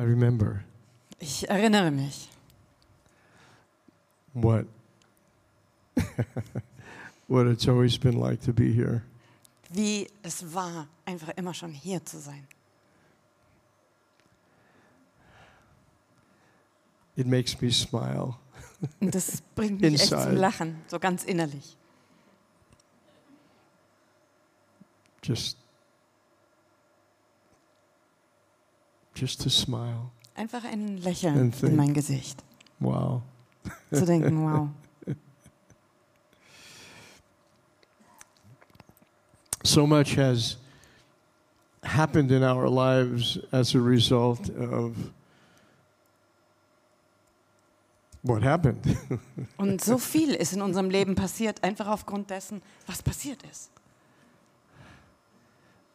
I remember Ich erinnere mich, what what it's always been like to be here. wie es war, einfach immer schon hier zu sein. It makes me smile. Und das bringt mich echt zum Inside. Lachen, so ganz innerlich. Just just to smile. Einfach ein Lächeln think- in mein Gesicht. Wow. Zu denken, wow. So much has happened in our lives as a result of what happened. Und so viel ist in unserem Leben passiert, einfach aufgrund dessen, was passiert ist.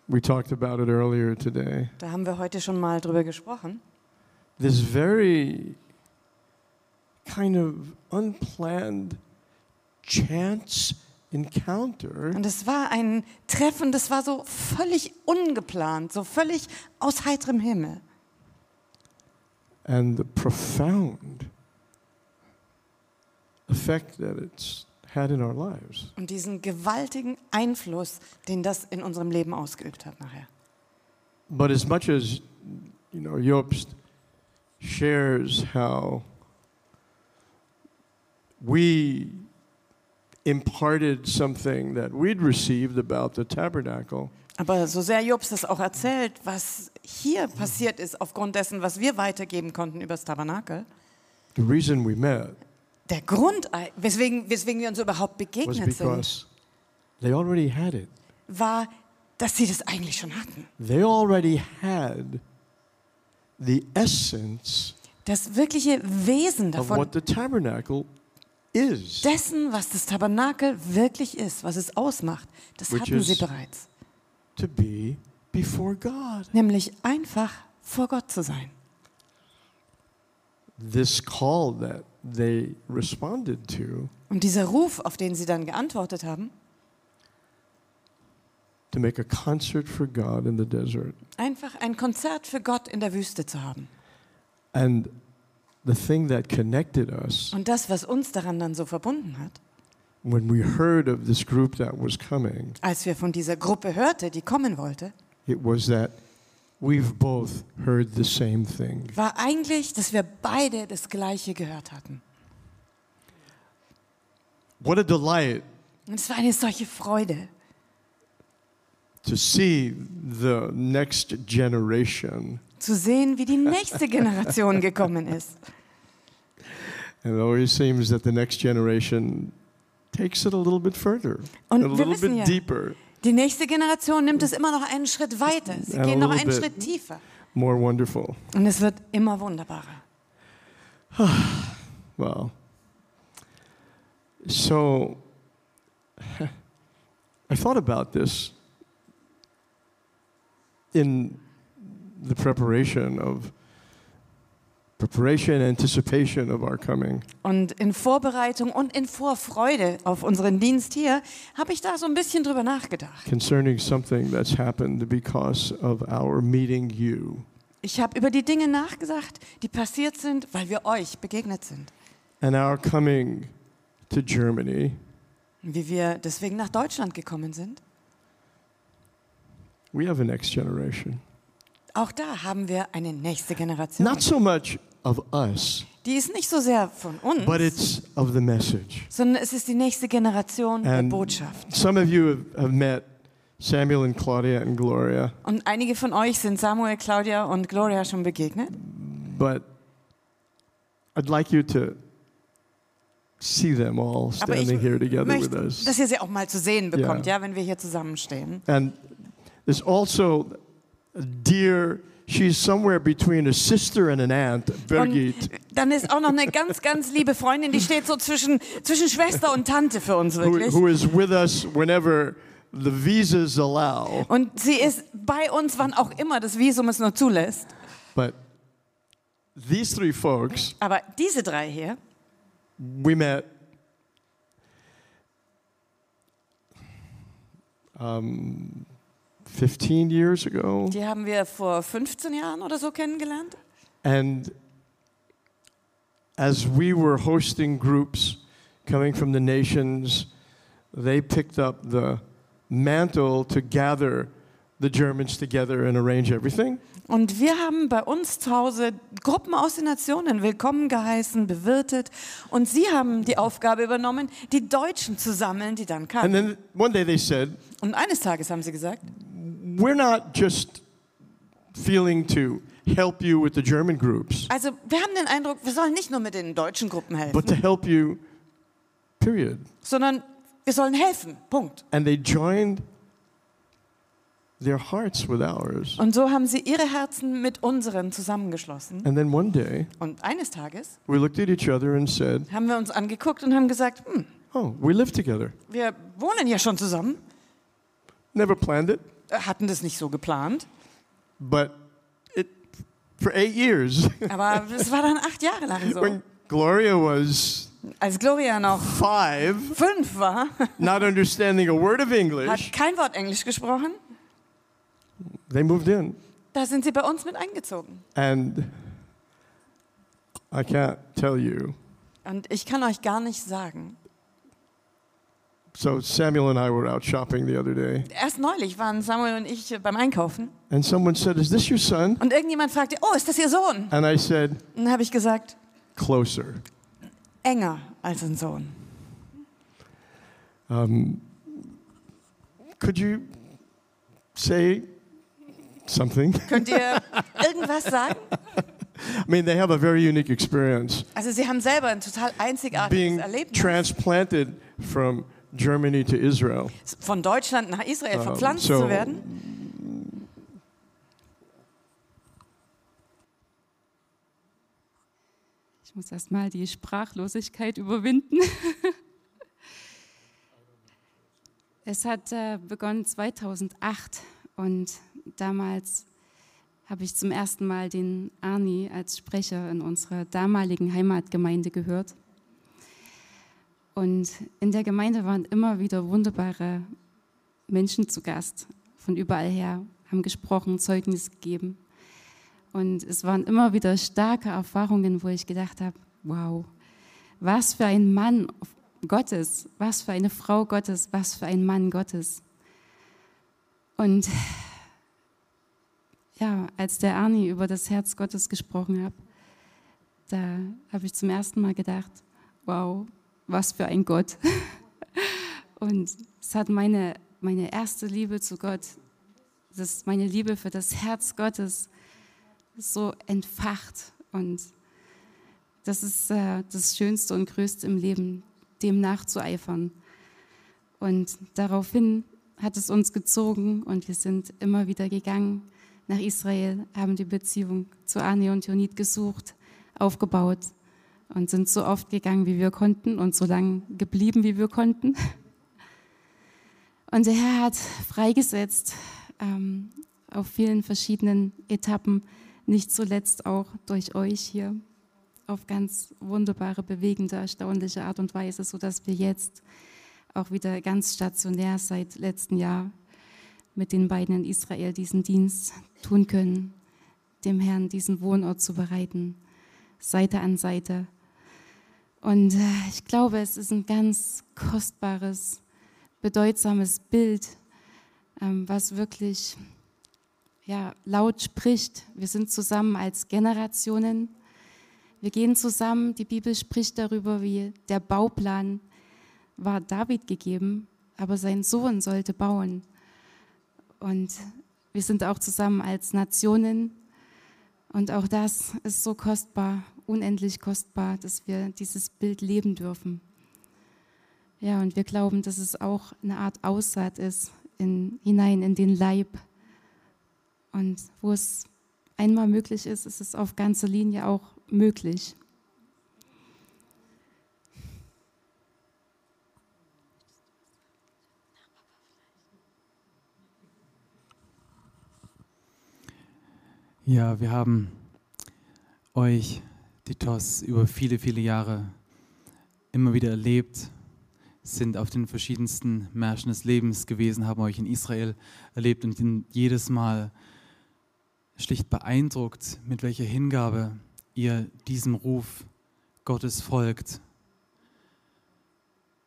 We talked about it earlier today. Da haben wir heute schon mal drüber gesprochen. This very kind of unplanned chance encounter Und es war ein Treffen, das war so völlig ungeplant, so völlig aus heiterem Himmel. and the profound effect that it's had in our lives. Und diesen gewaltigen Einfluss, den das in unserem Leben ausgeübt hat nachher. But as much as you know, Jobst shares how we imparted something that we'd received about the tabernacle, Aber so sehr Jobs das auch erzählt, was hier passiert ist, aufgrund dessen, was wir weitergeben konnten über das Tabernakel, the reason we met der Grund, weswegen, weswegen wir uns überhaupt begegnet sind, they already had it. war, dass sie das eigentlich schon hatten. They already had the essence Das wirkliche Wesen of davon, what the tabernacle is. dessen, was das Tabernakel wirklich ist, was es ausmacht, das hatten sie bereits. to be before God. Nämlich einfach vor Gott zu sein. This call that they responded to Und dieser Ruf, auf den sie dann geantwortet haben, to make a concert for God in the desert. einfach ein Konzert für Gott in der Wüste zu haben. And the thing that connected us Und das, was uns daran dann so verbunden hat, when we heard of this group that was coming, als wir von dieser Gruppe hörte, die kommen wollte, it was that we've both heard the same thing. war eigentlich, dass wir beide das Gleiche gehört hatten. What a delight Und es war eine solche Freude, to see the next generation. zu sehen, wie die nächste Generation gekommen ist. And it always seems that the next generation takes it a little bit further, a Und wir little bit ja, deeper, die nächste Generation nimmt es immer noch einen Schritt weiter. Sie gehen noch einen. Schritt tiefer. more wonderful. Und es wird immer wunderbarer. Wow. So I thought about this in the preparation of preparation anticipation of our coming. Und in Vorbereitung und in Vorfreude auf unseren Dienst hier habe ich da so ein bisschen drüber nachgedacht. concerning something that's happened because of our meeting you. Ich habe über die Dinge nachgedacht, die passiert sind, weil wir euch begegnet sind. And our coming to Germany, Wie wir deswegen nach Deutschland gekommen sind. we have a next generation. Auch da haben wir eine nächste Generation. Not so much of us, Die ist nicht so sehr von uns, but it's of the message. sondern es ist die nächste Generation der And Botschaft. some of you have, have met Samuel and Claudia and Gloria, Und einige von euch sind Samuel, Claudia und Gloria schon begegnet. but I'd like you to see them all Aber ich standing here together with möchte, us. dass ihr sie auch mal zu sehen bekommt, Ja. ja, wenn wir hier zusammenstehen. And there's also a dear, she's somewhere between a sister and an aunt, Birgit. Und dann ist auch noch eine ganz, ganz liebe Freundin, die steht so zwischen, zwischen Schwester und Tante für uns who, wirklich. who is with us whenever the visas allow. Und sie ist bei uns, wann auch immer das Visum es nur zulässt. But these three folks, Aber diese drei hier, we met um, 15 years ago, die haben wir vor 15 Jahren oder so kennengelernt. And as we were hosting groups coming from the nations, they picked up the mantle to gather the Germans together and arrange everything. Und wir haben bei uns zu Hause Gruppen aus den Nationen willkommen geheißen, bewirtet. Und sie haben die Aufgabe übernommen, die Deutschen zu sammeln, die dann And kamen. then one day they said, Und eines Tages haben sie gesagt, We're not just feeling to help you with the German groups, also wir haben den Eindruck, wir sollen nicht nur mit den deutschen Gruppen helfen, but to help you, period. sondern wir sollen helfen. Punkt. And they joined their hearts with ours. Und so haben sie ihre Herzen mit unseren zusammengeschlossen. And then one day Und eines Tages we looked at each other and said, haben wir uns angeguckt und haben gesagt, hm, Oh, we live together. wir wohnen ja schon zusammen, Never planned it, hatten das nicht so geplant, but it for eight years. aber es war dann acht Jahre lang so. when Gloria was Als Gloria noch five, fünf war, not understanding a word of hat English, kein Wort Englisch gesprochen, they moved in. da sind sie bei uns mit eingezogen. And I can't tell you. Und ich kann euch gar nicht sagen. So Samuel and I were out shopping the other day, Erst neulich waren Samuel und ich beim Einkaufen and someone said, Is this your son? und irgendjemand fragte, oh, ist das Ihr Sohn? And I said, Und dann habe ich gesagt, Closer. enger als ein Sohn. Um, could you say something? Könnt ihr irgendwas sagen? I mean, they have a very unique experience Also sie haben selber ein total einzigartiges being Erlebnis. transplanted from Germany to Israel. Von Deutschland nach Israel verpflanzt so- zu werden. Ich muss erst mal die Sprachlosigkeit überwinden. es hat äh, begonnen 2008 und damals habe ich zum ersten Mal den Arni als Sprecher in unserer damaligen Heimatgemeinde gehört. Und in der Gemeinde waren immer wieder wunderbare Menschen zu Gast, von überall her, haben gesprochen, Zeugnis gegeben. Und es waren immer wieder starke Erfahrungen, wo ich gedacht habe, wow, was für ein Mann Gottes, was für eine Frau Gottes, was für ein Mann Gottes. Und ja, als der Arni über das Herz Gottes gesprochen hat, da habe ich zum ersten Mal gedacht, wow, was für ein Gott. Und es hat meine, meine erste Liebe zu Gott, das, meine Liebe für das Herz Gottes so entfacht. Und das ist äh, das Schönste und Größte im Leben, dem nachzueifern. Und daraufhin hat es uns gezogen und wir sind immer wieder gegangen nach Israel, haben die Beziehung zu Arne und Jonit gesucht, aufgebaut und sind so oft gegangen, wie wir konnten und so lange geblieben, wie wir konnten. Und der Herr hat freigesetzt ähm, auf vielen verschiedenen Etappen, nicht zuletzt auch durch euch hier, auf ganz wunderbare, bewegende, erstaunliche Art und Weise, sodass wir jetzt auch wieder ganz stationär seit letztem Jahr mit den beiden in Israel diesen Dienst tun können, dem Herrn diesen Wohnort zu bereiten, Seite an Seite. Und äh, ich glaube, es ist ein ganz kostbares, bedeutsames Bild, ähm, was wirklich ja, laut spricht. Wir sind zusammen als Generationen. Wir gehen zusammen. Die Bibel spricht darüber, wie der Bauplan war David gegeben, aber sein Sohn sollte bauen. Und wir sind auch zusammen als Nationen. Und auch das ist so kostbar, unendlich kostbar, dass wir dieses Bild leben dürfen. Ja, und wir glauben, dass es auch eine Art Aussaat ist in, hinein in den Leib. Und wo es einmal möglich ist, ist es auf ganzer Linie auch möglich. Ja, wir haben euch, die TOS, über viele, viele Jahre immer wieder erlebt, sind auf den verschiedensten Märschen des Lebens gewesen, haben euch in Israel erlebt und jedes Mal schlicht beeindruckt, mit welcher Hingabe ihr diesem Ruf Gottes folgt.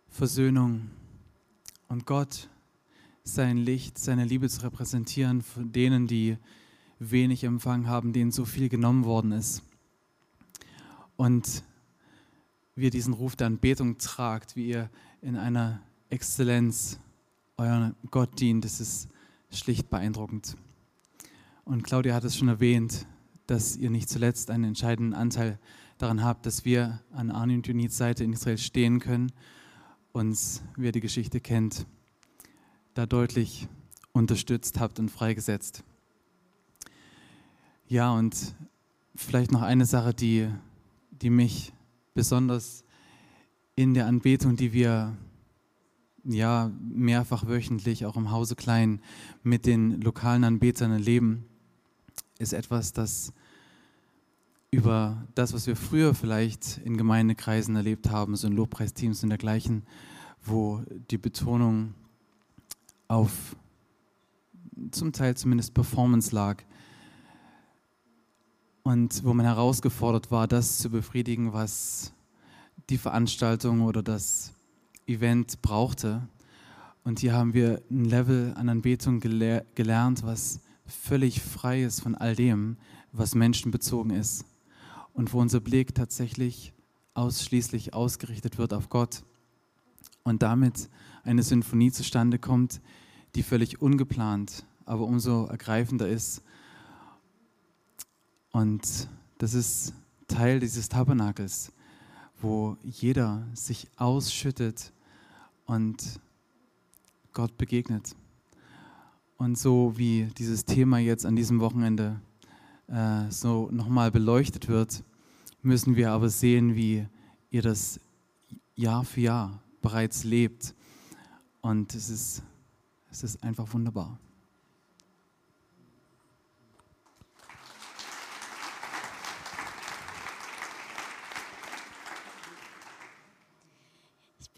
Versöhnung und Gott, sein Licht, seine Liebe zu repräsentieren von denen, die wenig empfangen haben, denen so viel genommen worden ist. Und wie ihr diesen Ruf der Anbetung tragt, wie ihr in einer Exzellenz euren Gott dient, das ist schlicht beeindruckend. Und Claudia hat es schon erwähnt, dass ihr nicht zuletzt einen entscheidenden Anteil daran habt, dass wir an Arne und Junits Seite in Israel stehen können, uns, wer die Geschichte kennt, da deutlich unterstützt habt und freigesetzt. Ja, und vielleicht noch eine Sache, die, die mich besonders in der Anbetung, die wir ja mehrfach wöchentlich auch im Hause Klein mit den lokalen Anbetern erleben, ist etwas, das über das, was wir früher vielleicht in Gemeindekreisen erlebt haben, so in Lobpreisteams und dergleichen, wo die Betonung auf zum Teil zumindest Performance lag und wo man herausgefordert war, das zu befriedigen, was die Veranstaltung oder das Event brauchte. Und hier haben wir ein Level an Anbetung gele gelernt, was völlig frei ist von all dem, was menschenbezogen ist. Und wo unser Blick tatsächlich ausschließlich ausgerichtet wird auf Gott. Und damit eine Sinfonie zustande kommt, die völlig ungeplant, aber umso ergreifender ist. Und das ist Teil dieses Tabernakels, wo jeder sich ausschüttet und Gott begegnet. Und so wie dieses Thema jetzt an diesem Wochenende äh, so nochmal beleuchtet wird, müssen wir aber sehen, wie ihr das Jahr für Jahr bereits lebt. Und es ist, es ist einfach wunderbar.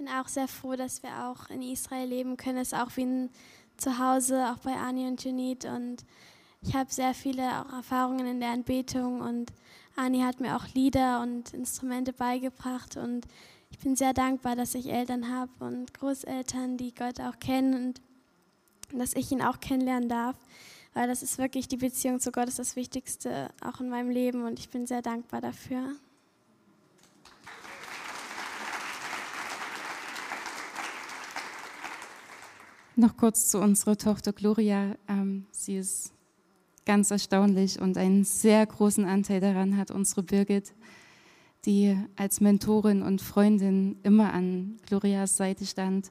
Bin auch sehr froh, dass wir auch in Israel leben können. Es ist auch wie ein Zuhause, auch bei Ani und Junit. Und ich habe sehr viele auch Erfahrungen in der Anbetung. Und Ani hat mir auch Lieder und Instrumente beigebracht. Und ich bin sehr dankbar, dass ich Eltern habe und Großeltern, die Gott auch kennen und dass ich ihn auch kennenlernen darf. Weil das ist wirklich die Beziehung zu Gott ist das Wichtigste auch in meinem Leben und ich bin sehr dankbar dafür. Noch kurz zu unserer Tochter Gloria. Ähm, sie ist ganz erstaunlich und einen sehr großen Anteil daran hat unsere Birgit, die als Mentorin und Freundin immer an Glorias Seite stand,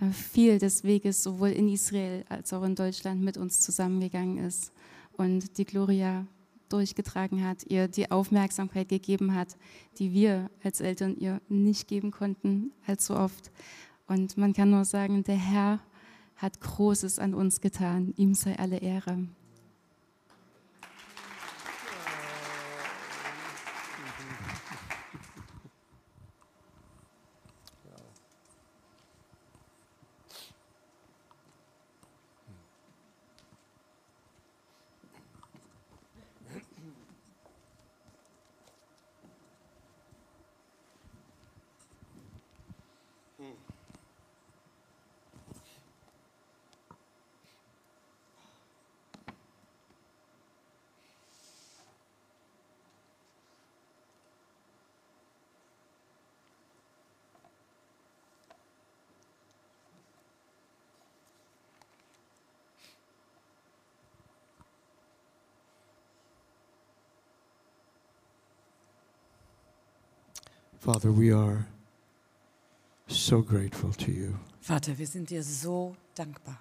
äh, viel des Weges sowohl in Israel als auch in Deutschland mit uns zusammengegangen ist und die Gloria durchgetragen hat, ihr die Aufmerksamkeit gegeben hat, die wir als Eltern ihr nicht geben konnten, allzu oft. Und man kann nur sagen, der Herr hat Großes an uns getan. Ihm sei alle Ehre. Father, we are so grateful to you. Vater, wir sind dir so dankbar.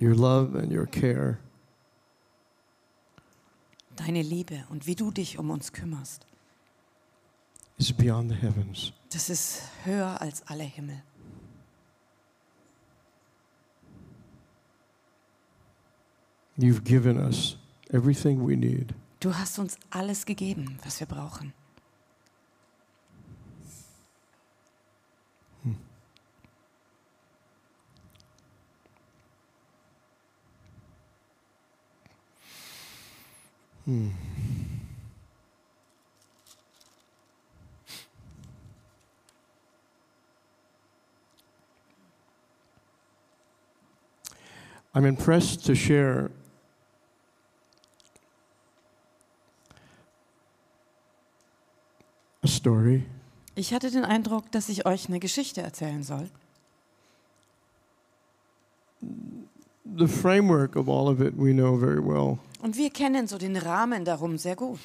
Your love and your care Deine Liebe und wie du dich um uns kümmerst, is beyond the heavens. das ist höher als alle Himmel. You've given us everything we need. Du hast uns alles gegeben, was wir brauchen. Hm. Hm. I'm impressed to share Ich hatte den Eindruck, dass ich euch eine Geschichte erzählen soll. the framework of all of it we know very well. Und wir kennen so den Rahmen darum sehr gut.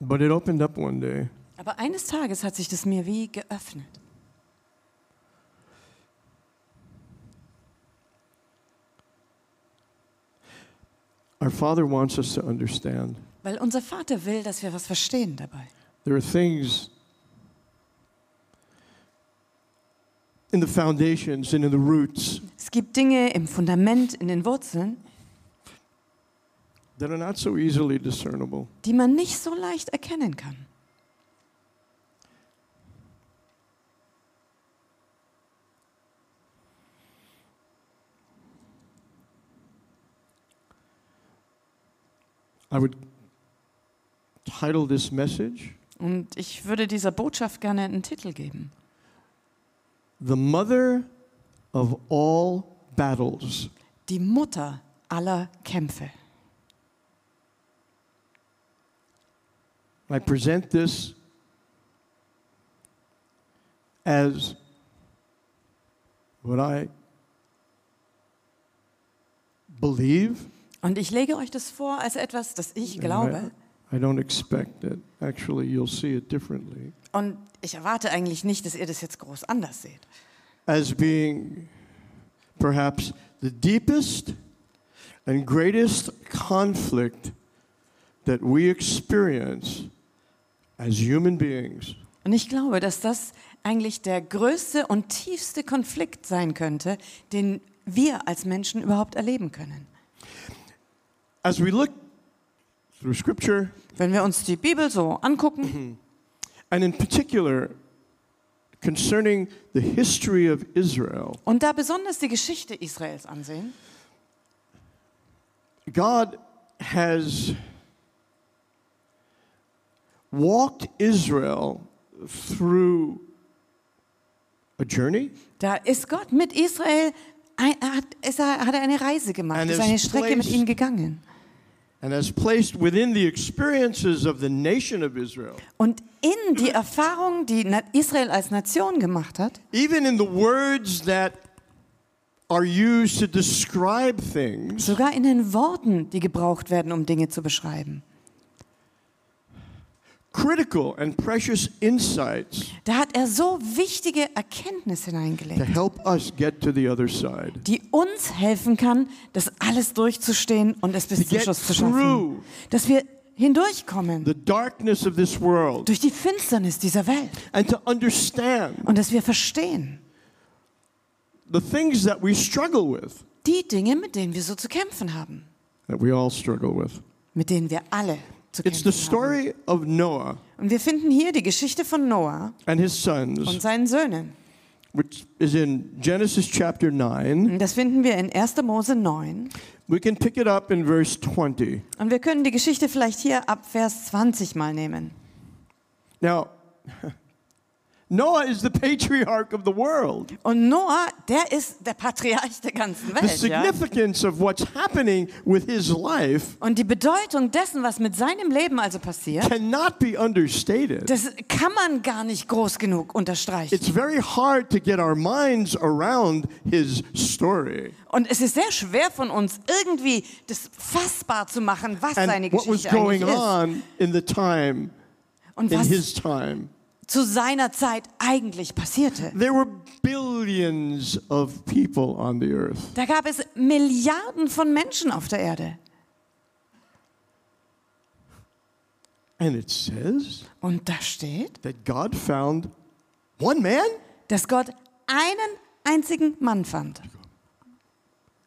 But it opened up one day. Aber eines Tages hat sich das mir wie geöffnet. Our Father wants us to understand Weil unser Vater will, dass wir was verstehen dabei. there are things in the foundations and in the roots Es gibt Dinge im Fundament, in den Wurzeln, that are not so easily discernible. die man nicht so leicht erkennen kann. I would title this message Und ich würde dieser Botschaft gerne einen Titel geben. The Mother of All Battles. Die Mutter aller Kämpfe. I present this as what I believe. Und ich lege euch das vor als etwas, das ich glaube. I don't expect that actually you'll see it differently. Und ich erwarte eigentlich nicht, dass ihr das jetzt groß anders seht. As being perhaps the deepest and greatest conflict that we experience as human beings. Und ich glaube, dass das eigentlich der größte und tiefste Konflikt sein könnte, den wir als Menschen überhaupt erleben können. As we look through Scripture, Wenn wir uns die Bibel so angucken. and in particular concerning the history of Israel, und da besonders die Geschichte Israels ansehen, God has walked Israel through a journey. Da ist Gott mit Israel, hat, er, hat er eine Reise gemacht, ist eine Strecke mit ihnen gegangen. Und in die Erfahrung, die Israel als Nation gemacht hat, even in the words that are used to describe things, sogar in den Worten, die gebraucht werden, um Dinge zu beschreiben. Critical and precious insights Da hat er so wichtige Erkenntnisse to hineingelegt, help us get to the other side. die uns helfen kann, das alles durchzustehen und es To bis zum Schluss zu schaffen. through Dass wir hindurchkommen the darkness of this world durch die Finsternis dieser Welt and to understand und dass wir verstehen the things that we struggle with, die Dinge, mit denen wir so zu kämpfen haben, that we all struggle with. mit denen wir alle zu It's the kämpfen story of Noah Und wir finden hier die Geschichte von Noah and his und sons, seinen Söhnen. which is in Genesis chapter 9. Und Das finden wir in 1. Mose 9. We can pick it up in verse 20. Und wir können die Geschichte vielleicht hier ab Vers 20 mal nehmen. Now, Noah is the patriarch of the world. Und Noah, der ist der Patriarch der ganzen The Welt. Ja? significance of what's happening with his life Und die Bedeutung dessen, was mit seinem Leben also passiert, cannot be understated. das kann man gar nicht groß genug unterstreichen. It's very hard to get our minds around his story Und es ist sehr schwer von uns irgendwie das fassbar zu machen, was seine and what was Geschichte going ist. on in the time, Und in was his time. Zu seiner Zeit eigentlich passierte. There were billions of people on the earth. Da gab es Milliarden von Menschen auf der Erde. And it says Und da steht, that God found one man? dass Gott einen einzigen Mann fand.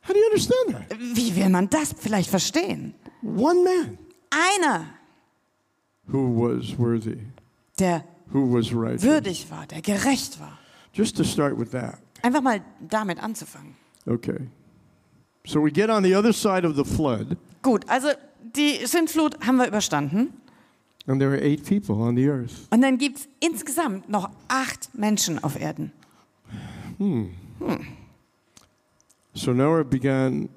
How do you understand that? Wie will man das vielleicht verstehen? One man Einer, who was worthy, der. Würdig war, der gerecht war. Just to start with that. Einfach mal damit anzufangen. Okay. So we get on the other side of the flood, Gut, also die Sintflut haben wir überstanden. and there are eight people on the earth. Und dann gibt es insgesamt noch acht Menschen auf Erden. Hmm. Hm. So Noah began,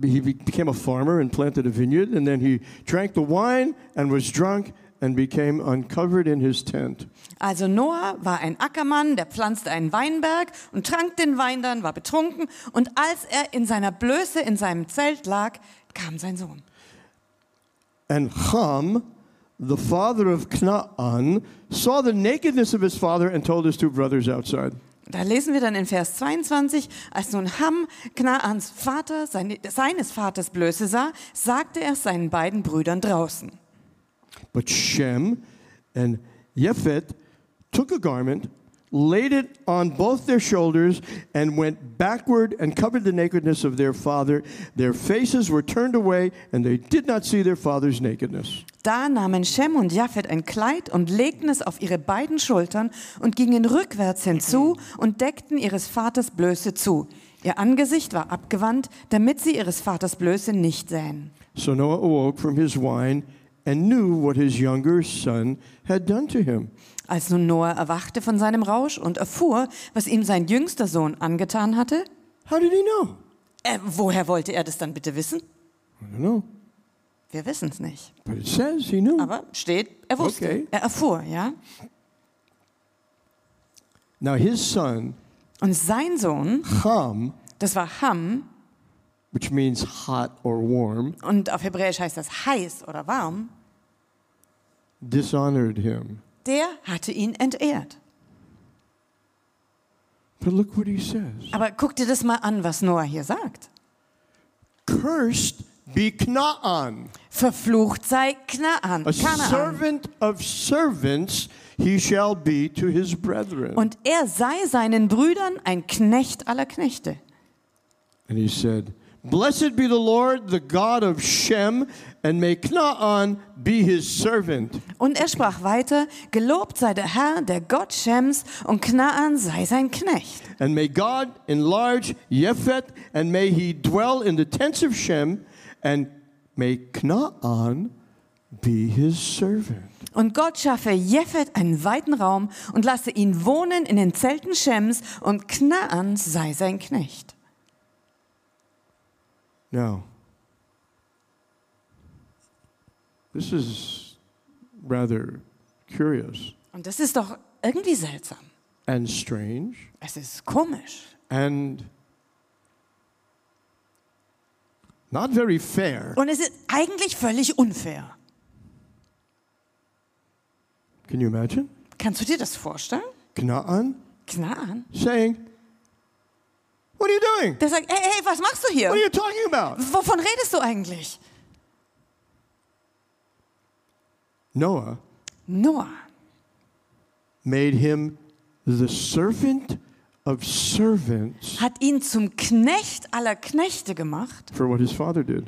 he became a farmer and planted a vineyard, and then he drank the wine and was drunk and became uncovered in his tent. Also Noah war ein Ackermann, der pflanzte einen Weinberg und trank den Wein dann, war betrunken. Und als er in seiner Blöße in seinem Zelt lag, kam sein Sohn. And Ham, the father of Canaan, saw the nakedness of his father and told his two brothers outside. Da lesen wir dann in Vers 22, als nun Ham, Knaans Vater, seine, seines Vaters Blöße sah, sagte er seinen beiden Brüdern draußen. But Shem and Japhet took a garment, laid it on both their shoulders, and went backward and covered the nakedness of their father. Their faces were turned away, and they did not see their father's nakedness. Da nahmen Shem und Japhet ein Kleid und legten es auf ihre beiden Schultern und gingen rückwärts hinzu und deckten ihres Vaters Blöße zu. Ihr Angesicht war abgewandt, damit sie ihres Vaters Blöße nicht sähen. So Noah awoke from his wine and knew what his younger son had done to him. Als nun Noah erwachte von seinem Rausch und erfuhr, was ihm sein jüngster Sohn angetan hatte, How did he know? äh, woher wollte er das dann bitte wissen? I don't know. Wir wissen es nicht. But it says he knew. Aber steht, er wusste, Okay. er erfuhr, ja. Now his son, Und sein Sohn, Ham, das war Ham, which means hot or warm, und auf Hebräisch heißt das heiß oder warm, dishonored him. der hatte ihn entehrt. But look what he says. Aber guck dir das mal an, was Noah hier sagt. Cursed be Canaan, Verflucht sei Knaan, a Kanaan. servant of servants he shall be to his brethren. Und er sei seinen Brüdern ein Knecht aller Knechte. And he said, Blessed be the Lord, the God of Shem, and may Canaan be his servant. Und er sprach weiter, gelobt sei der Herr, der Gott Shems, und Knaan sei sein Knecht. And may God enlarge Yephet, and may he dwell in the tents of Shem, and may Canaan be his servant. Und Gott schaffe Jephet einen weiten Raum und lasse ihn wohnen in den Zelten Shems, und Knaan sei sein Knecht. Now, this is rather curious Und das ist doch irgendwie seltsam. and strange Es ist komisch. and not very fair. Und es ist eigentlich völlig unfair. Can you imagine? Kannst du dir das vorstellen? Canaan Knaan. saying, What are you doing? Der sagt, hey, hey, was machst du hier? What are you talking about? Wovon redest du eigentlich? Noah Noah made him the servant of servants hat ihn zum Knecht aller Knechte gemacht for what his father did.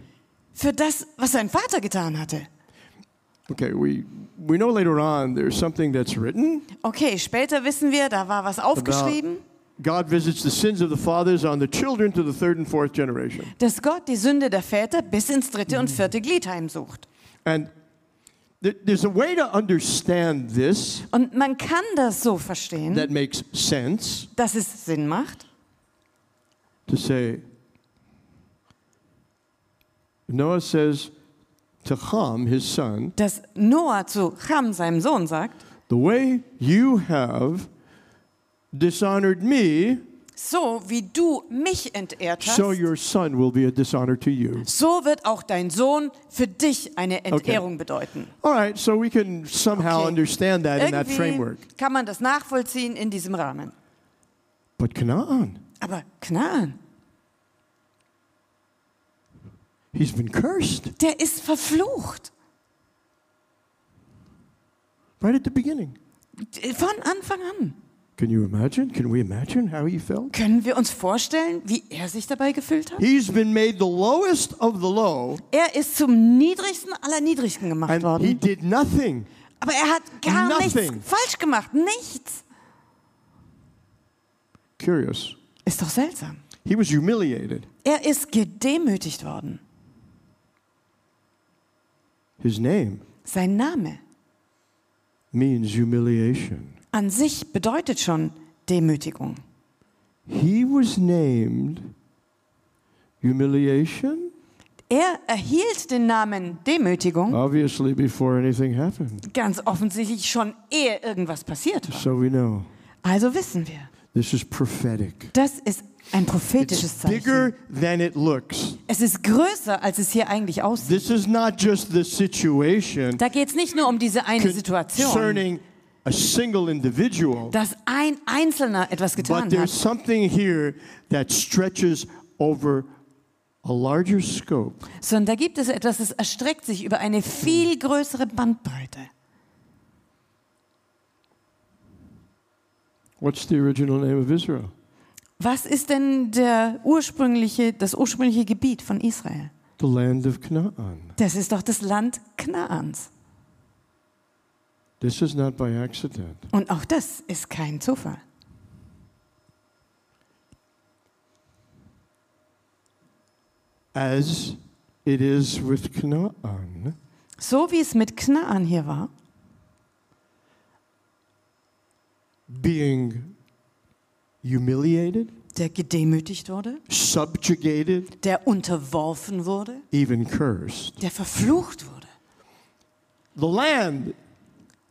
für das, was sein Vater getan hatte. Okay, we, we know later on there's something that's written. Okay, später wissen wir, da war was aufgeschrieben, God visits the sins of the fathers on the children to the third and fourth generation. dass Gott die Sünde der Väter bis ins dritte und vierte Glied heimsucht. And there's a way to understand this Und man kann das so verstehen, that makes sense dass es Sinn macht. to say, Noah says to Ham, his son, dass Noah zu Cham, seinem Sohn, sagt, the way you have dishonored me, so wie du mich entehrt hast, so your son will be a dishonor to you. so wird auch dein Sohn für dich eine Entehrung bedeuten. All right, so we can somehow Okay. understand that in that framework. Irgendwie kann man das nachvollziehen in diesem Rahmen. But Canaan, Aber Knaan, he's been cursed der ist verflucht. right at the beginning. Von Anfang an. Can you imagine? Can we imagine how he felt? Können wir uns vorstellen, wie er sich dabei gefühlt hat? He's been made the lowest of the low, Er ist zum niedrigsten aller Niedrigsten gemacht and he worden. did nothing. Aber er hat gar Nothing. nichts falsch gemacht. Nichts. Curious. Ist doch seltsam. He was humiliated. Er ist gedemütigt worden. His name Sein Name means humiliation. An sich bedeutet schon Demütigung. He was named humiliation, Er erhielt den Namen Demütigung obviously, before anything happened. ganz offensichtlich schon ehe irgendwas passiert war. So we know Also wissen wir, this is prophetic. das ist ein prophetisches It's bigger Zeichen. than it looks. Es ist größer, als es hier eigentlich aussieht. This is not just the situation Da geht es nicht nur um diese eine Situation, a single individual, dass ein Einzelner etwas but getan there's hat, something here that stretches over a larger scope. sondern da gibt es etwas, das erstreckt sich über eine viel größere Bandbreite. What's the original name of Israel? Was ist denn der ursprüngliche, das ursprüngliche Gebiet von Israel? The land of Canaan. Das ist doch das Land Knaans. This is not by accident. Und auch das ist kein Zufall. As it is with Canaan, So wie es mit Knaan hier war, being humiliated, der gedemütigt wurde, subjugated, der unterworfen wurde, even cursed. der verflucht wurde. The land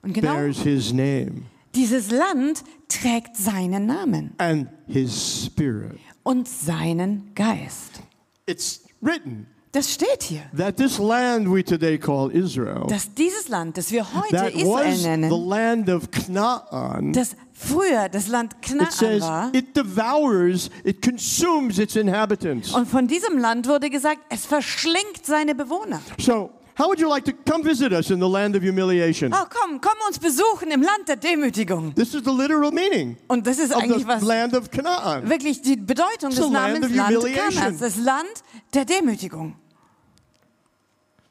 Und genau bears his name dieses Land trägt seinen Namen and his spirit. und seinen Geist. It's written Das steht hier. that this land we today call Israel, Dass dieses Land, das wir heute that Israel was the nennen, land of Canaan, das früher das Land Knaan war, it devours, it consumes its inhabitants. und von diesem Land wurde gesagt, es verschlingt seine Bewohner. So, how would you like to come visit us in the land of humiliation? Oh, komm, komm uns besuchen im Land der Demütigung. This is the literal meaning Und das ist eigentlich the was land of Canaan. wirklich die Bedeutung It's des land Namens of Land humiliation. Kanaans, das Land der Demütigung.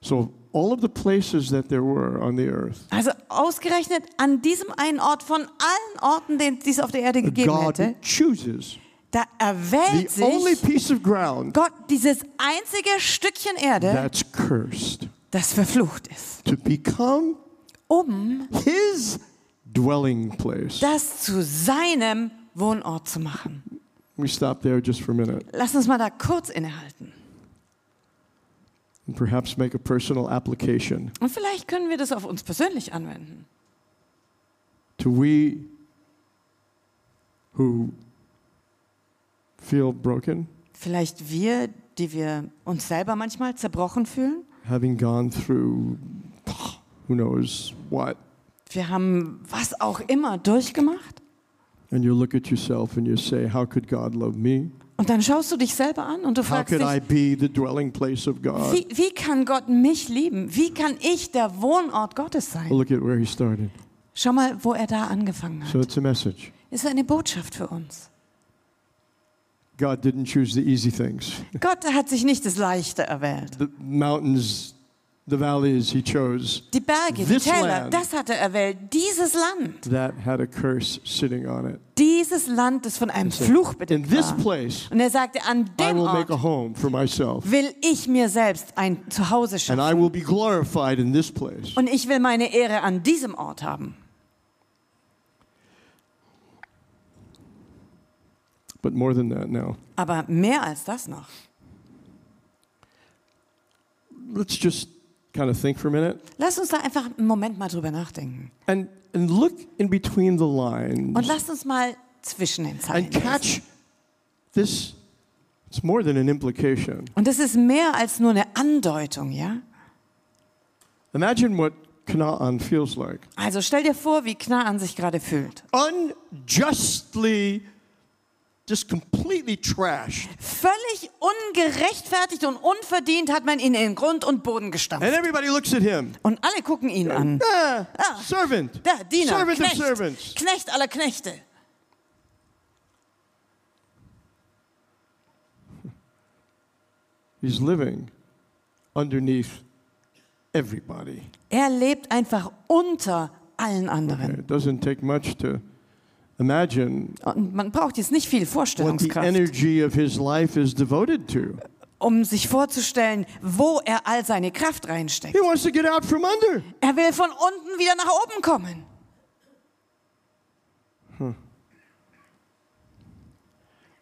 So, all of the places that there were on the earth, Also ausgerechnet an diesem einen Ort von allen Orten, den die es auf der Erde gegeben God hätte, chooses da erwählt the only sich piece of ground Gott dieses einzige Stückchen Erde, that's cursed das verflucht ist, to become um his dwelling place. das zu seinem Wohnort zu machen. We stop there just for a minute Lass uns mal da kurz innehalten. and perhaps make a personal application. Und vielleicht können wir das auf uns persönlich anwenden. To we who feel broken, Vielleicht wir, die wir uns selber manchmal zerbrochen fühlen. Having gone through who knows what, Wir haben was auch immer durchgemacht. and you look at yourself and you say, How could God love me? Und dann schaust du dich selber an und du fragst dich, wie, wie kann Gott mich lieben? Wie kann ich der Wohnort Gottes sein? look at where he started. Schau mal, wo er da angefangen So hat. it's a message. Ist eine Botschaft für uns. God didn't choose the easy things. Gott hat sich nicht das Leichte erwählt. The mountains, the valleys, he chose Die Berge, die Täler, das hat er erwählt. Dieses Land, that had a curse sitting on it. dieses Land, das von einem Fluch In bedeckt war. Und er sagte, an I dem will make a Ort home for myself, will ich mir selbst ein Zuhause and schaffen. I will be glorified in this place. Und ich will meine Ehre an diesem Ort haben. But more than that now. Aber mehr als das noch. Let's just kind of think for a minute Lass uns da einfach einen Moment mal drüber nachdenken. and, and look in between the lines Und lasst uns mal zwischen den Zeilen and catch this. It's more than an implication. Und das ist mehr als nur eine Andeutung, ja? Imagine what Canaan feels like. Also stell dir vor, wie Knaan sich gerade fühlt. Unjustly, just completely trashed. Völlig ungerechtfertigt und unverdient hat man ihn in Grund und Boden And gestampft. everybody looks at him. Und alle gucken ihn an. Ah, servant. Der Diener, servant of Knecht, servants. Knecht aller Knechte. He's living underneath everybody. Er lebt einfach unter allen Okay, anderen. It doesn't take much to imagine Und man braucht jetzt nicht viel what the Vorstellungskraft, energy of his life is devoted to. um sich vorzustellen, wo er all seine Kraft reinsteckt. He wants to get out from under. Er will von unten wieder nach oben kommen.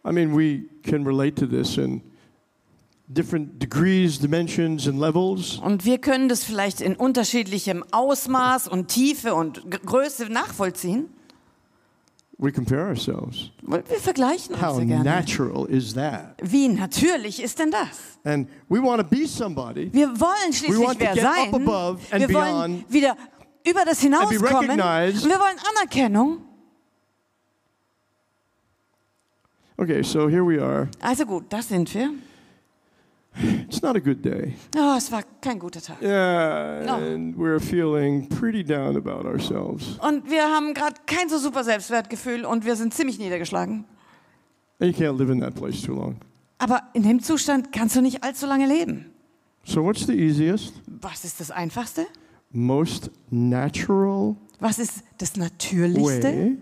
I mean, we can relate to this in different degrees, dimensions, and levels. Und wir können das vielleicht in unterschiedlichem Ausmaß und Tiefe und G Größe nachvollziehen. We compare ourselves. Wir vergleichen uns How sehr gerne. natural is that? Wie natürlich ist denn das? And we want to be somebody Wir wollen We schließlich want to wer get up sein. above and Wir wollen beyond wieder über das hinauskommen. wir wollen Anerkennung. Okay, so here we are. Also gut, das sind wir. It's not a good day. Oh, es war kein guter Tag. Yeah, No. and we're feeling pretty down about ourselves. Und wir haben gerade kein so super Selbstwertgefühl und wir sind ziemlich niedergeschlagen. And you can't live in that place too long. Aber in dem Zustand kannst du nicht allzu lange leben. So, what's the easiest, Was ist das Einfachste? most natural Was ist das Natürlichste? way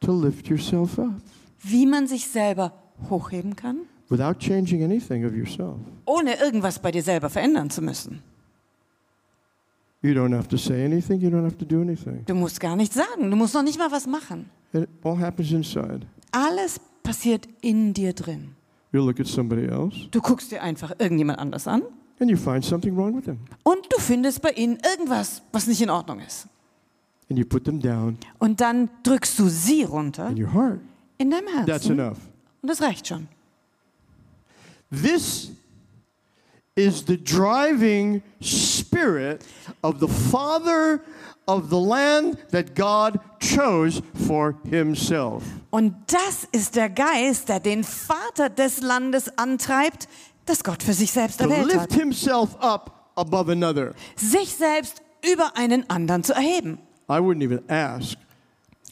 to lift yourself up Wie man sich selber hochheben kann, without changing anything of yourself? ohne irgendwas bei dir selber verändern zu müssen. You don't have to say anything, you don't have to do anything. Du musst gar nichts sagen, du musst noch nicht mal was machen. It all happens inside. Alles passiert in dir drin. You look at somebody else Du guckst dir einfach irgendjemand anders an and you find something wrong with them. und du findest bei ihnen irgendwas, was nicht in Ordnung ist. And you put them down Und dann drückst du sie runter in your heart. in deinem That's Herzen. enough. Und das reicht schon. This is the driving spirit of the father of the land that God chose for himself. Und das ist der Geist, der den Vater des Landes antreibt, das Gott für sich selbst To erwählt lift hat. himself up above another. Sich selbst über einen anderen zu erheben. I wouldn't even ask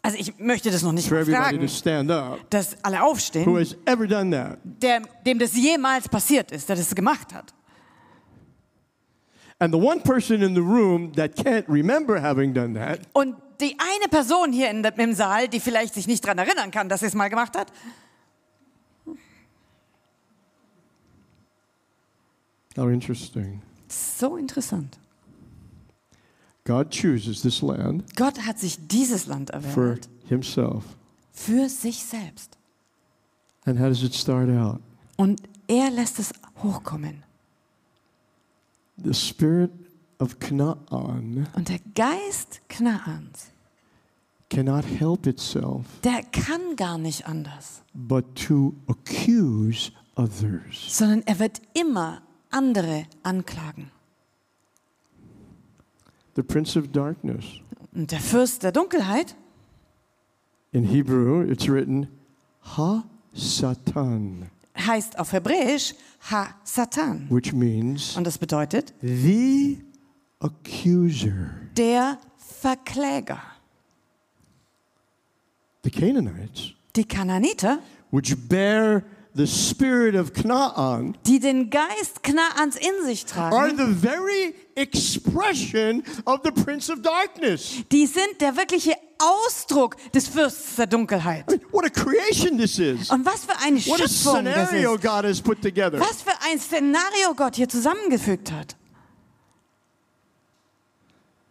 Also ich möchte das noch nicht for mal everybody to fragen, stand up dass alle who aufstehen, has ever done that. der, dem das jemals passiert ist, der das gemacht hat. And the one person in the room that can't remember having done that Und die eine Person hier in, im Saal, die vielleicht sich nicht daran erinnern kann, dass sie es mal gemacht hat, How interesting. so interessant. God chooses this land Gott hat sich dieses Land for erwählt himself. für sich selbst. And how does it start out? Und er lässt es hochkommen. The spirit of Canaan Und der Geist Knaans, cannot help itself der kann gar nicht anders, but to accuse others. sondern er wird immer andere anklagen. The prince of darkness. Und der Fürst der Dunkelheit, In Hebrew, it's written Ha Satan, heißt auf Hebräisch Ha-Satan. which means Und das bedeutet the accuser. der Verkläger. The Canaanites, Die Kananiter, which bear the spirit of Canaan, die den Geist Knaans in sich are tragen, the very expression of the prince of darkness. die sind der wirkliche Ausdruck des Fürsts der Dunkelheit. I mean, what a creation this is. Und was für eine What a Schöpfung das scenario ist. God has put together. Was für ein Szenario Gott hier zusammengefügt hat.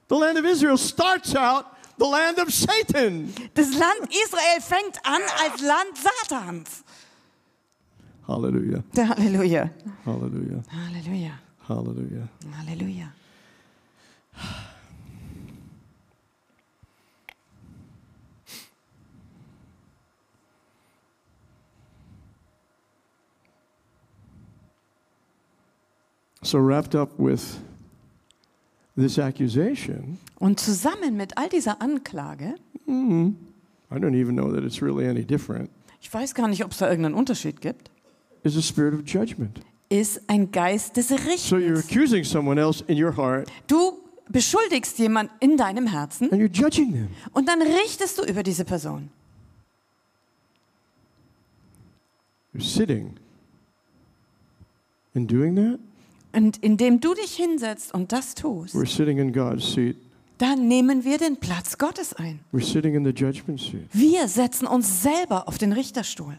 The land of Israel starts out the land of Satan. Das Land Israel fängt an als Land Satans. Hallelujah. Der Halleluja. Hallelujah. Halleluja. Hallelujah. Halleluja. So, wrapped up with this accusation, Und zusammen mit all dieser Anklage, I don't even know that it's really any different, ich weiß gar nicht, ob es da irgendeinen Unterschied gibt, is a spirit of judgment. ist ein Geist des So, you're Richtens. accusing someone else in your heart Du beschuldigst jemand in deinem Herzen and you're judging them. und dann richtest du über diese Person. You're sitting and doing that. Und indem du dich hinsetzt und das tust, We're sitting in God's seat dann nehmen wir den Platz Gottes ein. We're sitting in the judgment seat. Wir setzen uns selber auf den Richterstuhl.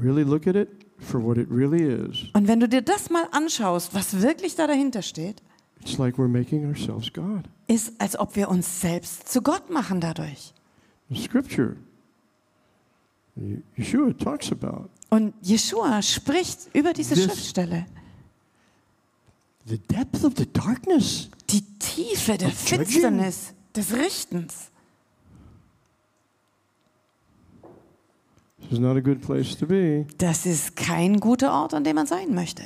Really look at it for what it really is. Und wenn du dir das mal anschaust, was wirklich da dahinter steht, It's like we're making ourselves God. ist, als ob wir uns selbst zu Gott machen dadurch. The scripture, Ye- Yeshua talks about Und Jeshua spricht über diese This- Schriftstelle. the depth of the darkness. Die Tiefe der Of judging. Finsternis, des Richtens. This is not a good place to be. Das ist kein guter Ort, an dem man sein möchte.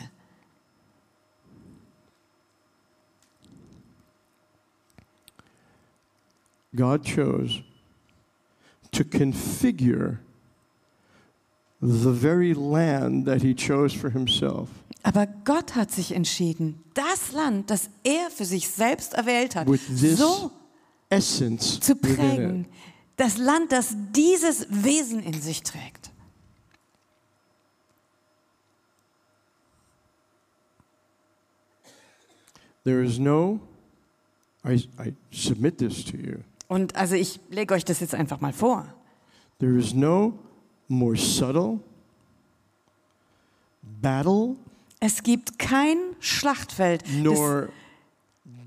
God chose to configure the very land that he chose for himself Aber Gott hat sich entschieden, das Land, das er für sich selbst erwählt hat, so essence zu prägen. Das Land, das dieses Wesen in sich trägt. There is no, I, I submit this to you, Und also ich lege euch das jetzt einfach mal vor. there is no more subtle battle Es gibt kein Schlachtfeld, das, nor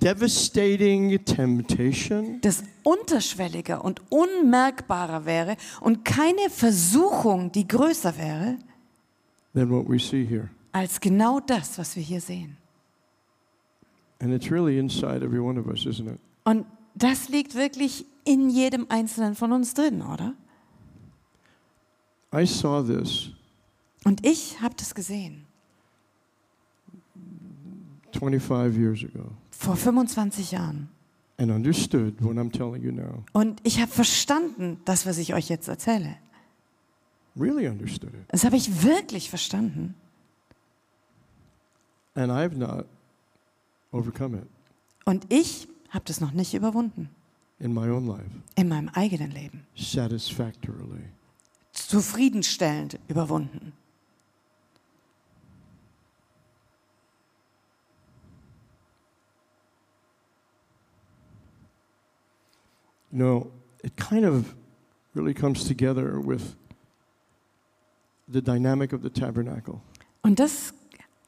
devastating temptation das unterschwelliger und unmerkbarer wäre und keine Versuchung, die größer wäre, than what we see here. als genau das, was wir hier sehen. And it's really inside every one of us, isn't it? Und das liegt wirklich in jedem Einzelnen von uns drin, oder? I saw this Und ich habe das gesehen 25 years ago vor 25 Jahren. and understood what I'm telling you now. Und ich habe verstanden, das, was ich euch jetzt erzähle. Really understood it. Das habe ich wirklich verstanden. And I've not overcome it Und ich habe das noch nicht überwunden in my own life in meinem eigenen Leben. satisfactorily. Zufriedenstellend überwunden. You know, it kind of really comes together with the dynamic of the tabernacle. Und das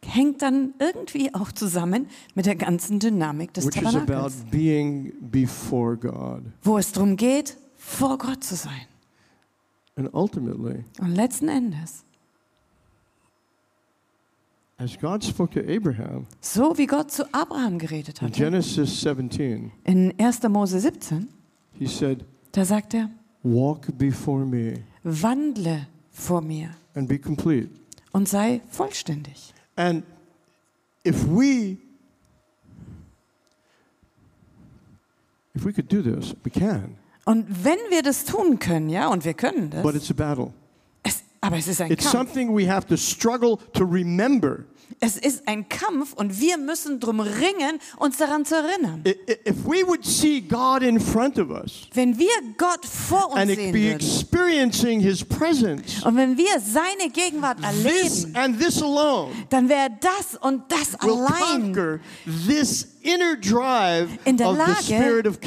hängt dann irgendwie auch zusammen mit der ganzen Dynamik des which is about Tabernakels, being before God. wo es darum geht, vor Gott zu sein. And ultimately, Und letzten Endes, as God spoke to Abraham so wie Gott zu Abraham geredet in hat, Genesis 17, in 1. Mose 17, he said, da sagt er, Walk before me wandle vor mir and be complete. und sei vollständig. And if we if we could do this, we can. Und wenn wir das tun können, ja, und wir können das, But it's a battle. es, aber es ist ein It's Kampf. something we have to struggle to remember. Es ist ein Kampf und wir müssen drum ringen, uns daran zu erinnern. I- i- If we would see God in front of us Wenn wir Gott vor uns and sehen be experiencing His presence, und wenn wir seine Gegenwart this erleben, and this alone dann wäre das und das allein this inner drive In der of the Lage- spirit of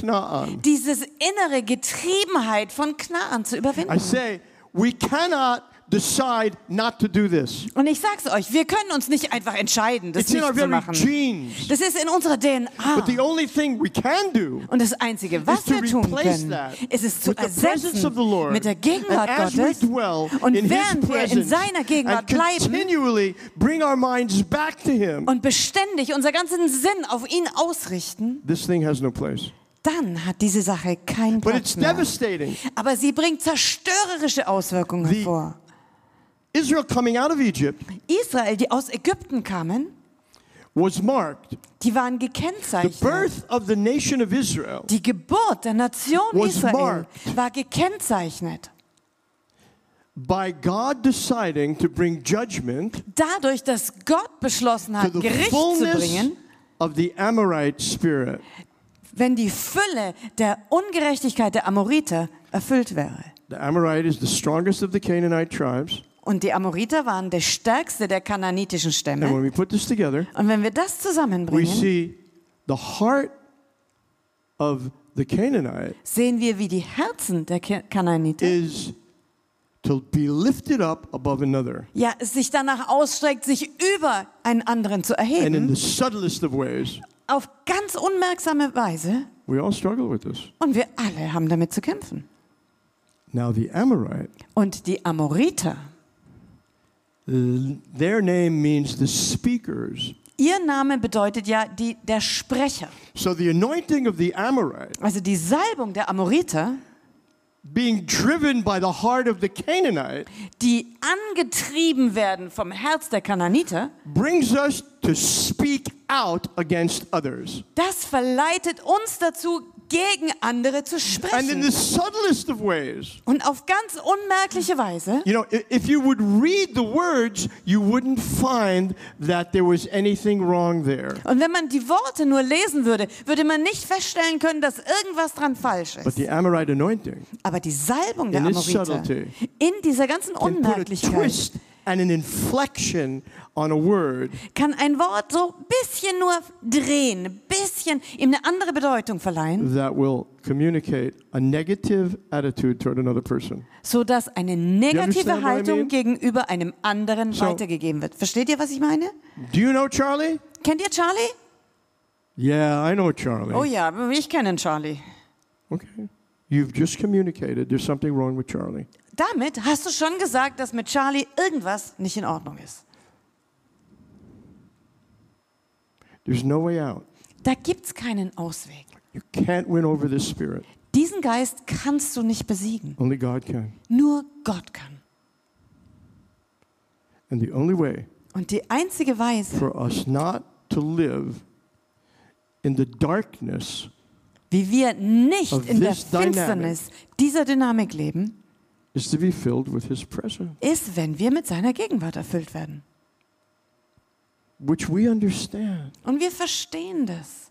dieses innere Getriebenheit von Knaan zu I überwinden. say, we cannot decide not to do this. Und ich sag's euch, wir können uns nicht einfach entscheiden, das It's in nicht our zu very machen. genes. Das ist in unserer DNA. But the only thing we can do Und das Einzige, is was to wir tun replace können, that ist es zu with the presence ersetzen of the Lord. mit der Gegenwart and as Gottes. we dwell Und in His während wir in presence seiner Gegenwart and bleiben continually bring our minds back to Him, und beständig unser ganzen Sinn auf ihn ausrichten, this thing has no place. dann hat diese Sache keinen But Platz it's mehr. devastating. Aber sie bringt zerstörerische Auswirkungen The- hervor. Israel coming out of Egypt Israel, die aus Ägypten kamen, was marked. die waren The gekennzeichnet. birth of the nation of Israel Die Geburt der Nation Israel war gekennzeichnet. by God deciding to bring judgment Dadurch, dass Gott beschlossen hat, the Gericht zu bringen, of the Amorite spirit. wenn die Fülle der Ungerechtigkeit der Amoriter erfüllt wäre. The Amorite is the strongest of the Canaanite tribes. Und die Amoriter waren der stärkste der kananitischen And Stämme. when we put this together, Und wenn wir das we zusammenbringen, see the heart of the Canaanite sehen wir, wie die Herzen der Ke- Kanaaniter is to be lifted up above another. ja, sich danach ausstreckt, sich über einen anderen zu And in erheben, the subtlest of ways, auf ganz unmerksame Weise. we all struggle with this. Und wir alle haben damit zu kämpfen. Now, the Amorite, Und die Amoriter, their name means the speakers. ihr Name bedeutet ja die, der Sprecher. So the anointing of the Amorite, Also die Salbung der Amoriter, being driven by the heart of the Canaanite, die angetrieben werden vom Herz der Kanaaniter, brings us to speak out against others. das verleitet uns dazu, gegen andere zu And in the sprechen. subtlest of ways, Und auf ganz unmerkliche Weise, you know, if you would read the words, you wouldn't find that there was anything wrong there. und wenn man die Worte nur lesen würde, würde man nicht feststellen können, dass irgendwas dran falsch But ist. the Amorite anointing Aber die Salbung der Amoriter, in dieser ganzen Unmerklichkeit, and an inflection on a word kann ein Wort so bisschen nur drehen, bisschen ihm eine andere Bedeutung verleihen, that will communicate a negative attitude toward another person. sodass eine understand negative what I Haltung mean? gegenüber einem anderen So- weitergegeben wird. Versteht ihr, was ich meine? Do you know Charlie? Kennt ihr Charlie? Yeah, I know Charlie. Oh ja, ich kenne Charlie. Okay. You've just communicated there's something wrong with Charlie. Damit hast du schon gesagt, dass mit Charlie irgendwas nicht in Ordnung ist. There's no way out. Da gibt es keinen Ausweg. You can't win over this spirit. Diesen Geist kannst du nicht besiegen. Only God can. Nur Gott kann. And the only way Und die einzige Weise, for us not to live in the darkness wie wir nicht in der this dynamic. Finsternis dieser Dynamik leben, is to be filled with His presence, ist, wenn wir mit seiner Gegenwart erfüllt werden. which we understand Und wir verstehen das.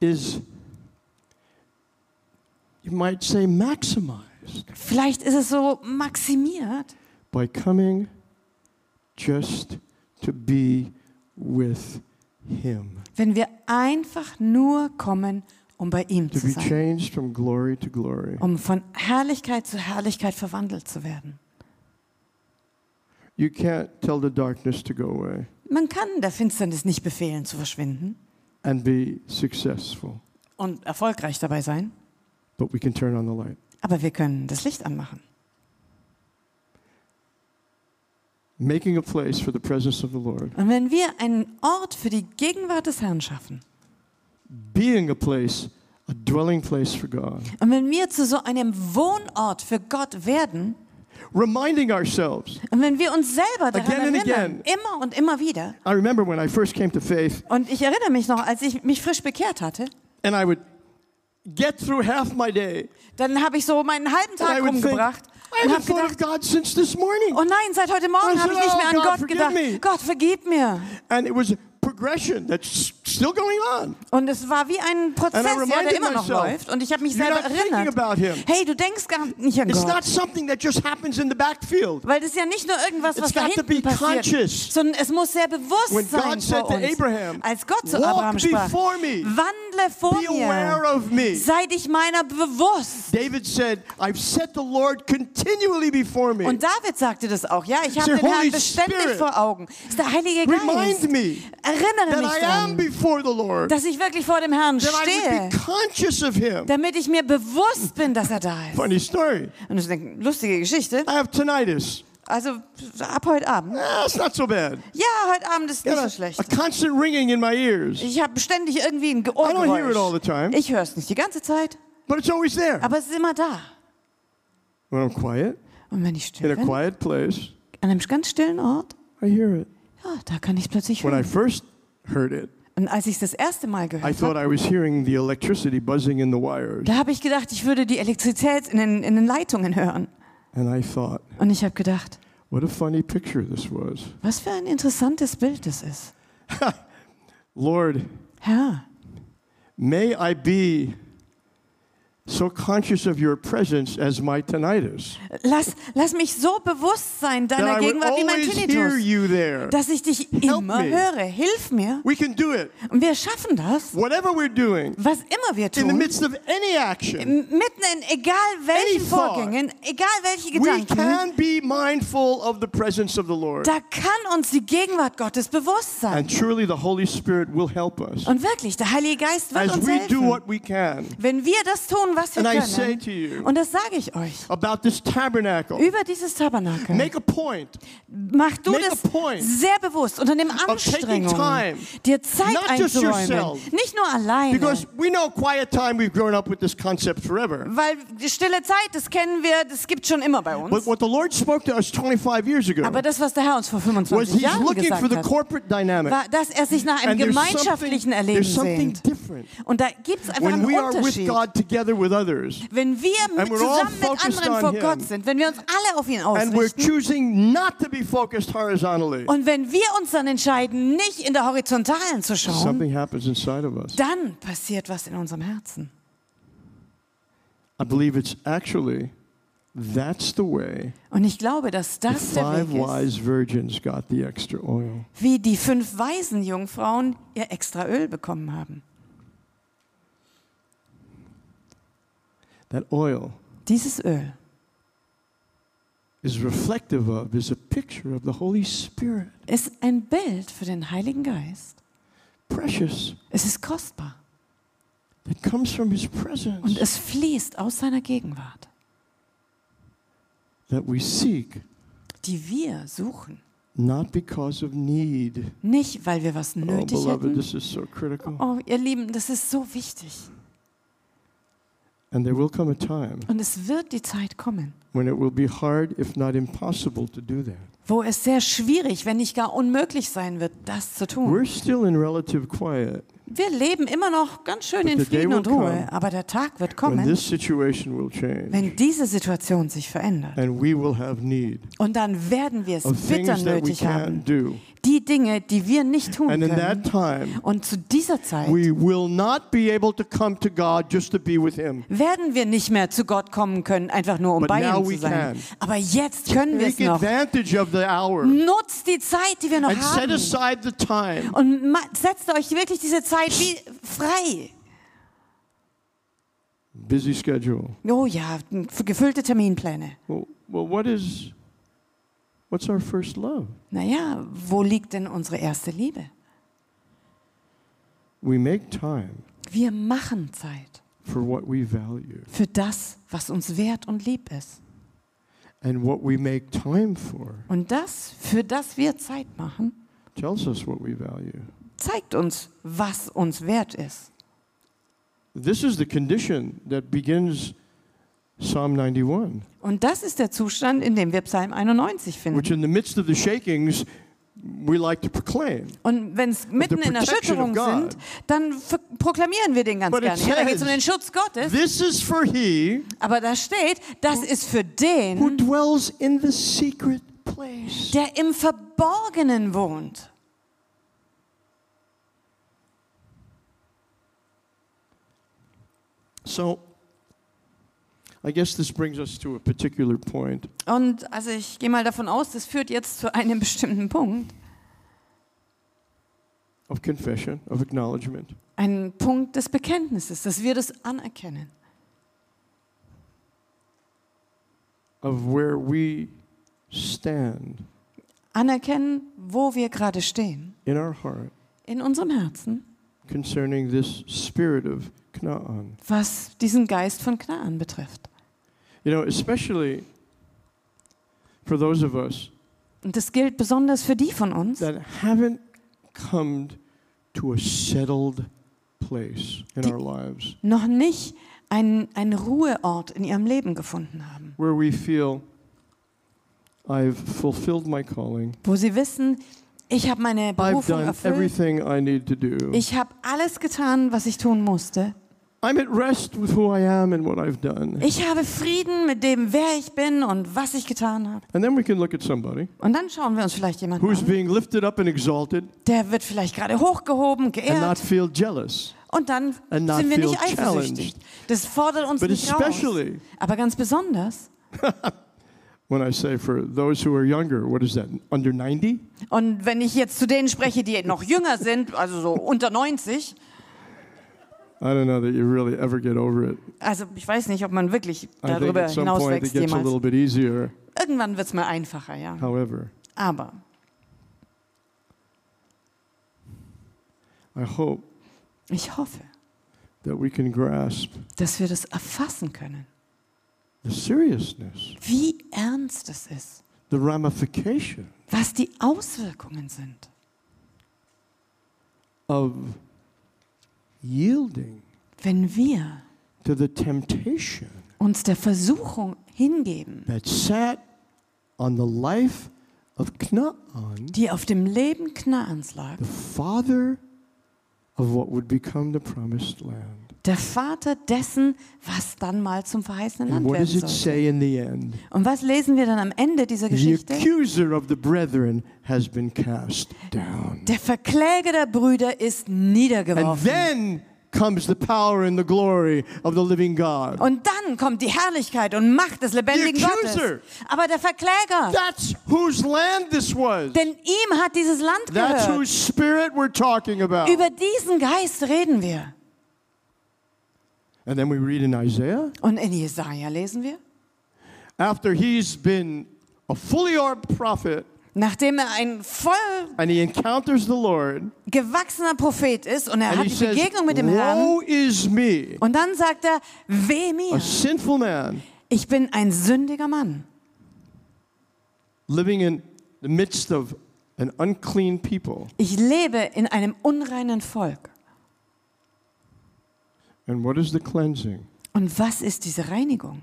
is, you might say, maximized Vielleicht ist es so maximiert, by coming just to be with Him, wenn wir einfach nur kommen, um bei ihm to zu be sein. changed from glory to glory. Um von Herrlichkeit zu Herrlichkeit verwandelt zu werden. You can't tell the darkness to go away Man kann der Finsternis nicht befehlen zu verschwinden and be successful, und erfolgreich dabei sein, but we can turn on the light. aber wir können das Licht anmachen. Making a place for the presence of the Lord, Und wenn wir einen Ort für die Gegenwart des Herrn schaffen being a place, a dwelling place for God, und wenn wir zu so einem Wohnort für Gott werden reminding ourselves. und wenn wir uns selber daran Again and erinnern, again. immer und immer wieder, I remember when I first came to faith, und ich erinnere mich noch, als ich mich frisch bekehrt hatte, and I would get through half my day, dann habe ich so meinen halben Tag rumgebracht I und habe gedacht, God since this morning. oh nein, seit heute Morgen habe ich nicht mehr "Oh, an God, Gott forgive gedacht. me." Gott, vergib mir. And it was progression that's still going on. Und es war wie ein Prozess, ja, der immer noch myself, läuft. Und ich habe mich You're selber erinnert. Hey, du denkst gar nicht an It's Gott. not something that just happens in the backfield. Weil das ist ja nicht nur irgendwas, was It's da got to hinten be passiert, conscious. sondern es muss sehr bewusst When sein God vor uns. Abraham, Als Gott zu "Walk Abraham sprach, me. wandle vor mir, of me. sei dich meiner bewusst. David said, I've set the Lord continually before me. Und David sagte das auch, ja, ich habe den Herrn beständig Spirit, vor Augen. Das ist der Heilige Remind Geist. me Erinnere that mich I am daran, before the Lord, dass ich wirklich vor dem Herrn that I stehe, would be conscious of Him. damit ich mir bewusst bin, dass er da ist. Funny story. Und das ist eine lustige Geschichte. I have tinnitus. Also ab heute Abend. Ah, it's not so bad. Ja, heute Abend ist I nicht so a, schlecht. a constant ringing in my ears, Ich habe ständig irgendwie ein I don't hear it all the Ohrgeräusch. time, Ich höre es nicht die ganze Zeit, but it's always there. aber es ist immer da. When I'm quiet, Und wenn ich in still a bin, quiet place, an einem ganz stillen Ort, I hear it. ja, da kann ich es plötzlich When I hören. first heard it, Und als ich das erste Mal I gehört thought habe, I was hearing the electricity buzzing in the wires. da habe ich gedacht, ich würde die Elektrizität in den, in den Leitungen hören. And I thought, Und ich habe gedacht, what a funny picture this was. was für ein interessantes Bild das ist. Lord, Herr, may I be so conscious of your presence as my tinnitus. Lass, lass mich so bewusst sein deiner Gegenwart wie mein Tinnitus, dass ich dich immer me. höre. Hilf mir. We can do it. Und wir schaffen das, Whatever we're doing, was immer wir in the tun, midst of any action, mitten in egal welchen. Vorgängen, egal welche we Gedanken, can be mindful of the presence of the Lord. da kann uns die Gegenwart Gottes bewusst sein. And truly, the Holy Spirit will help us Und wirklich, der Heilige Geist wird as uns we do helfen, what we can. wenn wir das tun, was wir And I say können. to you Und das sage ich euch. about this tabernacle. Über dieses Tabernakel. Make a point Mach du make a das point sehr bewusst. Unternimm Anstrengungen, dir Zeit einzuräumen. Nicht nur alleine. because we know quiet time, we've grown up with this concept forever. weil stille Zeit, das kennen wir, das gibt schon immer bei But uns. what the Lord spoke to us 25 years ago Aber das, was der Herr uns vor was 25 He's Jahren looking gesagt for the hat, corporate dynamic. war, dass er sich nach einem gemeinschaftlichen Erleben sehnt. Und da gibt es einfach einen Unterschied. With others Wenn wir And we're all zusammen mit focused anderen on vor Him. Gott sind, wenn wir uns alle auf ihn and we're ausrichten choosing not to be focused horizontally, und wenn wir uns dann entscheiden, nicht in der Horizontalen zu schauen, something happens inside of us. dann passiert was in unserem Herzen. I believe it's actually that's the way Und ich glaube, dass the das der five Weg ist, wise virgins got the extra oil. wie die fünf weisen Jungfrauen ihr extra Öl bekommen haben. That oil Dieses Öl is reflective of, is a picture of the Holy Spirit. ist ein Bild für den Heiligen Geist. Precious. Es ist kostbar That comes from His und presence. es fließt aus seiner Gegenwart, That we seek, die wir suchen. not because of need. Nicht, weil wir was Oh, nötig beloved, hätten. this is so critical. Oh, ihr Lieben, das ist so wichtig. And there will come a time Und es wird die Zeit kommen, when it will be hard, if not impossible, to do that. wo es sehr schwierig, wenn nicht gar unmöglich sein wird, das zu tun. We're still in relative quiet Wir leben immer noch ganz schön But in the day Frieden will und Ruhe, come aber der Tag wird kommen, this situation will change. wenn diese Situation sich verändert. And we will have need Und dann werden wir es bitter nötig haben. Die Dinge, die wir nicht tun And können. time, Und zu dieser Zeit we will not be able to come to God just to be with Him. werden wir nicht mehr zu Gott kommen können, einfach nur um But bei ihm zu sein. can. Aber jetzt können wir es noch. advantage of the hour Nutzt die Zeit, die wir noch haben. aside the time. Und setzt euch wirklich diese Zeit frei. Busy schedule. Oh ja, gefüllte Terminpläne. Well, well, what is, what's our first love? Naja, wo liegt denn unsere erste Liebe? We make time Wir machen Zeit for what we value. für das, was uns wert und lieb ist. And what we make time for Und das, für das wir Zeit machen, tells us what we value. zeigt uns, was uns wert ist. This is the condition that begins Psalm 91, Und das ist der Zustand, in dem wir Psalm 91 which finden. in the midst of the shakings, we like to proclaim. Und wenn es mitten in der Erschütterung sind, dann proklamieren wir den ganz But gerne. Ja, da geht es um says- den Schutz Gottes. This is for he Aber da steht, das ist für who den, dwells in the secret place. der im Verborgenen wohnt. So, I guess this brings us to a particular point. Und also ich gehe mal davon aus, das führt jetzt zu einem bestimmten Punkt. of confession, of acknowledgement. Ein Punkt des Bekenntnisses, dass wir das anerkennen. of where we stand Anerkennen, wo wir gerade stehen. in our heart In unserem Herzen, concerning this spirit of Canaan. was diesen Geist von Knaan betrifft. You know, especially for those of us Und das gilt besonders für die von uns, that haven't come to a settled place in Die- our lives noch nicht einen, einen Ruheort in ihrem Leben gefunden haben, where we feel I've fulfilled my calling. wo sie wissen, ich habe meine I've Berufung done erfüllt, everything I need to do. ich habe alles getan, was ich tun musste. I'm at rest with who I am and what I've done. Ich habe Frieden mit dem, wer ich bin und was ich getan habe. And then we can look at somebody Und dann schauen wir uns vielleicht jemanden who's an. being lifted up and exalted Der wird vielleicht gerade hochgehoben, and not geehrt. feel jealous. Und dann and not sind wir nicht feel eifersüchtig. Das fordert uns But nicht raus. especially Aber ganz besonders. when I say for those who are younger, what is that, under 90? Und wenn ich jetzt zu denen spreche, die noch jünger sind, also so unter 90, I don't know that you really ever get over it. also ich weiß nicht, ob man wirklich darüber hinauswächst jemals. Irgendwann wird es mal einfacher, ja. However, Aber I hope ich hoffe, that we can grasp dass wir das erfassen können, the seriousness, wie ernst es ist, the ramification was die Auswirkungen sind of yielding wenn wir to the temptation uns der Versuchung hingeben, that sat on the life of Knaan, die auf dem Leben Knaans lag. the father of what would become the promised land. Der Vater dessen, was dann mal zum verheißenen And Land werden end? Und was lesen wir dann am Ende dieser Geschichte? accuser of the brethren has been cast down. Der Verkläger der Brüder ist niedergeworfen. comes the power and the glory of the living God. Und dann kommt die Herrlichkeit und Macht des lebendigen The Gottes. accuser. Aber der Verkläger, That's whose land this was. denn ihm hat dieses Land That's gehört. whose spirit we're talking about. Über diesen Geist reden wir. And then we read in Isaiah, Und in Jesaja lesen wir, after he's been a fully armed prophet nachdem er ein voll and he encounters the Lord, gewachsener Prophet ist und er and hat he die says, Begegnung mit dem Herrn. Und dann sagt er, weh a mir, sinful man, ich bin ein sündiger Mann. living in the midst of an unclean people. Ich lebe in einem unreinen Volk. And what is the cleansing? Und was ist diese Reinigung?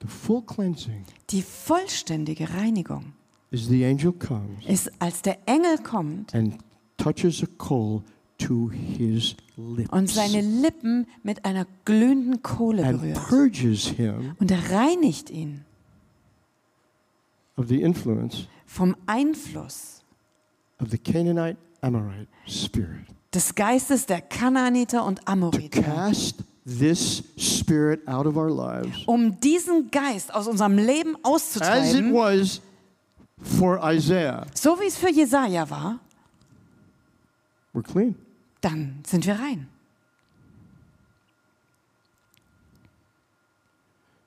The full cleansing Die vollständige Reinigung is the angel comes ist, als der Engel kommt and touches a coal to his lips und seine Lippen mit einer glühenden Kohle and berührt. purges him Und er reinigt ihn of the influence vom Einfluss of the Canaanite Amorite spirit. Des Geistes der Kanaaniter und Amoriter. cast this spirit out of our lives Um diesen Geist aus unserem Leben as it auszutreiben, was for Isaiah. so wie es für Jesaja war, We're clean. dann sind wir rein.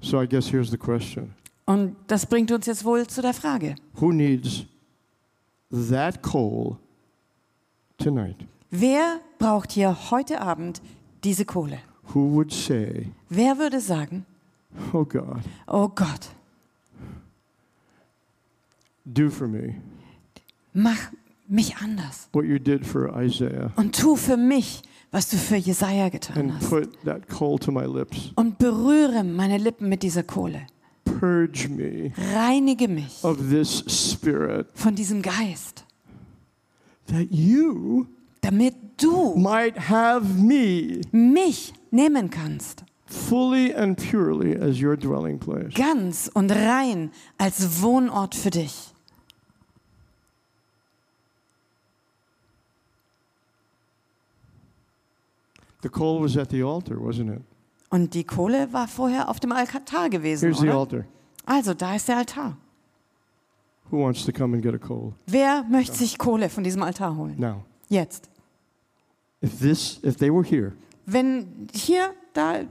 So I guess here's the question Und das bringt uns jetzt wohl zu der Frage, Who needs that coal tonight? Wer braucht hier heute Abend diese Kohle? Who would say, Wer würde sagen, Oh God, oh Gott, do for me mach mich anders what you did for Isaiah und tu für mich, was du für Jesaja getan and hast. put that coal to my lips? Und berühre meine Lippen mit dieser Kohle. Purge me Reinige mich of this spirit von diesem Geist, that you damit du might have me mich nehmen kannst, fully and purely as your dwelling place. ganz und rein als Wohnort für dich. The coal was at the altar, wasn't it? Und die Kohle war vorher auf dem Altar gewesen, Here's the oder? altar. Also, da ist der Altar. Who wants to come and get a coal? Wer möchte sich Kohle von diesem Altar holen? Now, Jetzt. If this if they were here, Wenn hier, da,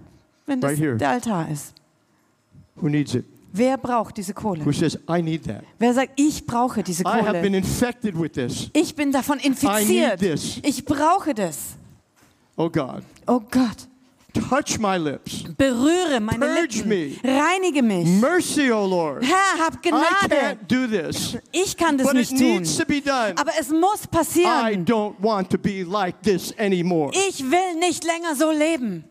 wenn das Right here. der Altar ist. who needs it? Wer braucht diese Kohle? Who says, I need that? Wer sagt, ich brauche diese I have been Kohle? infected with this. Ich bin davon I need infiziert. this. Ich brauche das. Oh God. Oh Gott, Touch my lips. berühre meine Purge Lippen. me. Reinige mich. Mercy, O Lord. Herr, hab I Gnade. can't do this. Ich kann das But it nicht tun. needs to be done. Aber es muss I passieren. don't want to be like this anymore. Ich will nicht länger so leben.